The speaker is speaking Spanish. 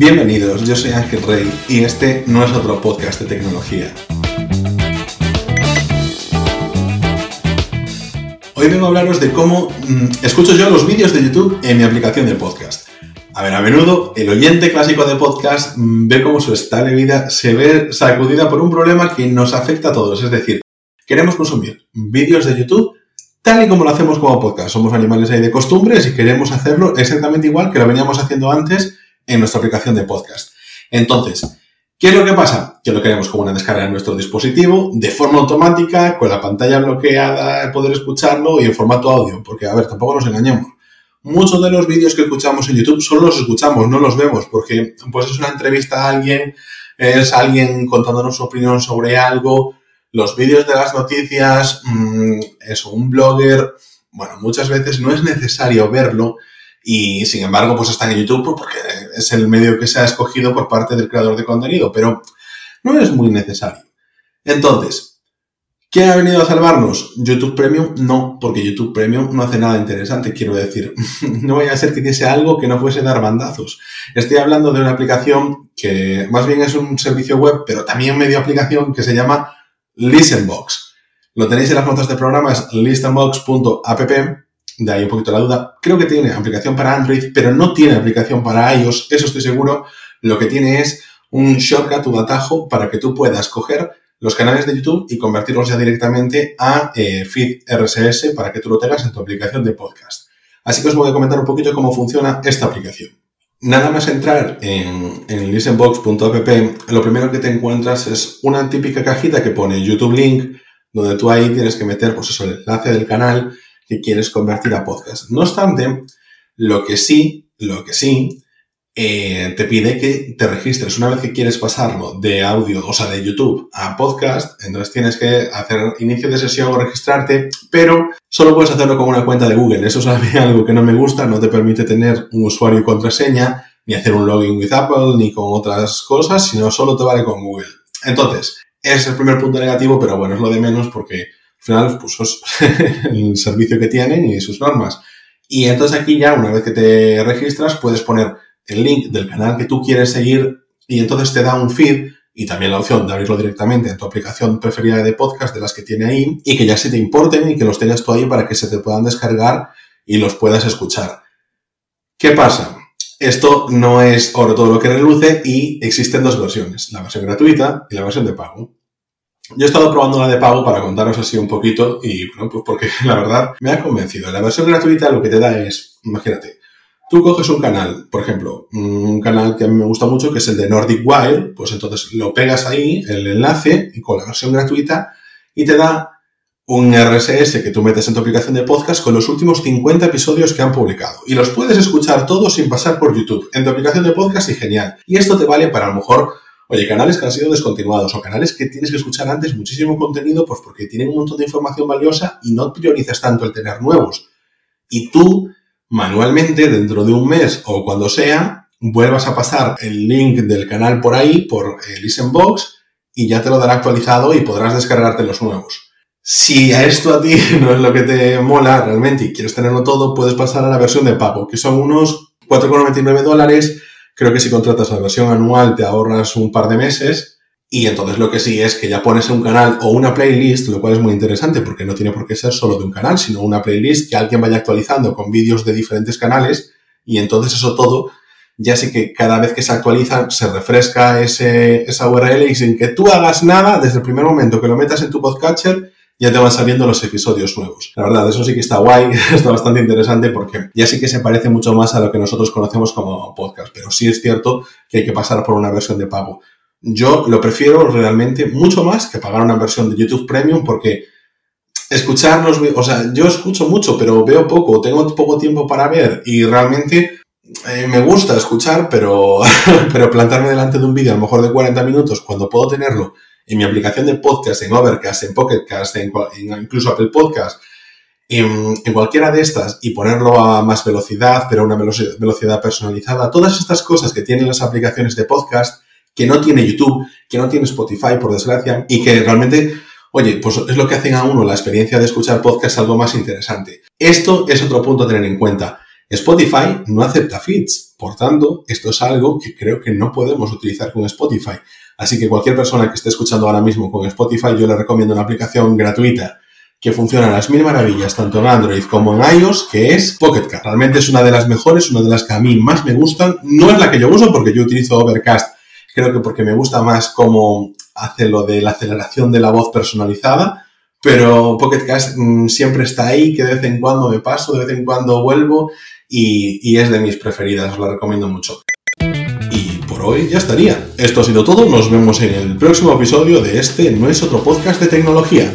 Bienvenidos, yo soy Ángel Rey y este no es otro podcast de tecnología. Hoy vengo a hablaros de cómo mm, escucho yo los vídeos de YouTube en mi aplicación de podcast. A ver, a menudo el oyente clásico de podcast mm, ve cómo su estable de vida se ve sacudida por un problema que nos afecta a todos. Es decir, queremos consumir vídeos de YouTube tal y como lo hacemos como podcast. Somos animales ahí de costumbres y queremos hacerlo exactamente igual que lo veníamos haciendo antes en nuestra aplicación de podcast. Entonces, ¿qué es lo que pasa? Que lo queremos como una descarga en nuestro dispositivo, de forma automática, con la pantalla bloqueada, poder escucharlo y en formato audio, porque, a ver, tampoco nos engañemos. Muchos de los vídeos que escuchamos en YouTube solo los escuchamos, no los vemos, porque pues es una entrevista a alguien, es alguien contándonos su opinión sobre algo, los vídeos de las noticias, mm, es un blogger, bueno, muchas veces no es necesario verlo y sin embargo pues está en YouTube porque es el medio que se ha escogido por parte del creador de contenido, pero no es muy necesario. Entonces, ¿qué ha venido a salvarnos? ¿YouTube Premium? No, porque YouTube Premium no hace nada interesante, quiero decir. no vaya a ser que hiciese algo que no fuese dar bandazos. Estoy hablando de una aplicación que más bien es un servicio web, pero también medio aplicación que se llama Listenbox. Lo tenéis en las notas de programa, es listenbox.app, de ahí un poquito la duda. Creo que tiene aplicación para Android, pero no tiene aplicación para iOS, eso estoy seguro. Lo que tiene es un shortcut, un atajo, para que tú puedas coger los canales de YouTube y convertirlos ya directamente a eh, feed RSS para que tú lo tengas en tu aplicación de podcast. Así que os voy a comentar un poquito cómo funciona esta aplicación. Nada más entrar en, en listenbox.app, lo primero que te encuentras es una típica cajita que pone YouTube Link, donde tú ahí tienes que meter pues eso, el enlace del canal que quieres convertir a podcast. No obstante, lo que sí, lo que sí, eh, te pide que te registres. Una vez que quieres pasarlo de audio, o sea, de YouTube a podcast, entonces tienes que hacer inicio de sesión o registrarte, pero solo puedes hacerlo con una cuenta de Google. Eso es algo que no me gusta, no te permite tener un usuario y contraseña, ni hacer un login with Apple, ni con otras cosas, sino solo te vale con Google. Entonces, es el primer punto negativo, pero bueno, es lo de menos porque al final, pues es el servicio que tienen y sus normas. Y entonces aquí ya, una vez que te registras, puedes poner el link del canal que tú quieres seguir y entonces te da un feed y también la opción de abrirlo directamente en tu aplicación preferida de podcast de las que tiene ahí y que ya se te importen y que los tengas tú ahí para que se te puedan descargar y los puedas escuchar. ¿Qué pasa? Esto no es oro todo lo que reluce y existen dos versiones, la versión gratuita y la versión de pago. Yo he estado probando la de pago para contaros así un poquito y bueno, pues porque la verdad me ha convencido. La versión gratuita lo que te da es, imagínate, tú coges un canal, por ejemplo, un canal que a mí me gusta mucho que es el de Nordic Wire, pues entonces lo pegas ahí, el enlace, y con la versión gratuita y te da un RSS que tú metes en tu aplicación de podcast con los últimos 50 episodios que han publicado. Y los puedes escuchar todos sin pasar por YouTube, en tu aplicación de podcast y genial. Y esto te vale para a lo mejor Oye, canales que han sido descontinuados o canales que tienes que escuchar antes muchísimo contenido, pues porque tienen un montón de información valiosa y no priorizas tanto el tener nuevos. Y tú, manualmente, dentro de un mes o cuando sea, vuelvas a pasar el link del canal por ahí, por el Listenbox, y ya te lo dará actualizado y podrás descargarte los nuevos. Si a esto a ti no es lo que te mola realmente y quieres tenerlo todo, puedes pasar a la versión de pago, que son unos 4,99 dólares Creo que si contratas la versión anual te ahorras un par de meses y entonces lo que sí es que ya pones un canal o una playlist, lo cual es muy interesante porque no tiene por qué ser solo de un canal, sino una playlist que alguien vaya actualizando con vídeos de diferentes canales y entonces eso todo ya sé que cada vez que se actualiza se refresca ese, esa URL y sin que tú hagas nada, desde el primer momento que lo metas en tu podcatcher, ya te van saliendo los episodios nuevos. La verdad, eso sí que está guay, está bastante interesante porque ya sí que se parece mucho más a lo que nosotros conocemos como podcast, pero sí es cierto que hay que pasar por una versión de pago. Yo lo prefiero realmente mucho más que pagar una versión de YouTube Premium porque escuchar los, o sea, yo escucho mucho, pero veo poco, tengo poco tiempo para ver y realmente eh, me gusta escuchar, pero, pero plantarme delante de un vídeo a lo mejor de 40 minutos cuando puedo tenerlo en mi aplicación de podcast, en Overcast, en Pocketcast, en, incluso Apple Podcast, en, cualquiera de estas y ponerlo a más velocidad, pero a una velocidad personalizada, todas estas cosas que tienen las aplicaciones de podcast, que no tiene YouTube, que no tiene Spotify, por desgracia, y que realmente, oye, pues es lo que hacen a uno la experiencia de escuchar podcast algo más interesante. Esto es otro punto a tener en cuenta. Spotify no acepta feeds, por tanto, esto es algo que creo que no podemos utilizar con Spotify. Así que cualquier persona que esté escuchando ahora mismo con Spotify, yo le recomiendo una aplicación gratuita que funciona a las mil maravillas tanto en Android como en iOS, que es Pocket Cast. Realmente es una de las mejores, una de las que a mí más me gustan. No es la que yo uso porque yo utilizo Overcast, creo que porque me gusta más cómo hace lo de la aceleración de la voz personalizada, pero Pocket Cast mm, siempre está ahí, que de vez en cuando me paso, de vez en cuando vuelvo y, es de mis preferidas, os la recomiendo mucho. Y por hoy ya estaría. Esto ha sido todo, nos vemos en el próximo episodio de este No es otro podcast de tecnología.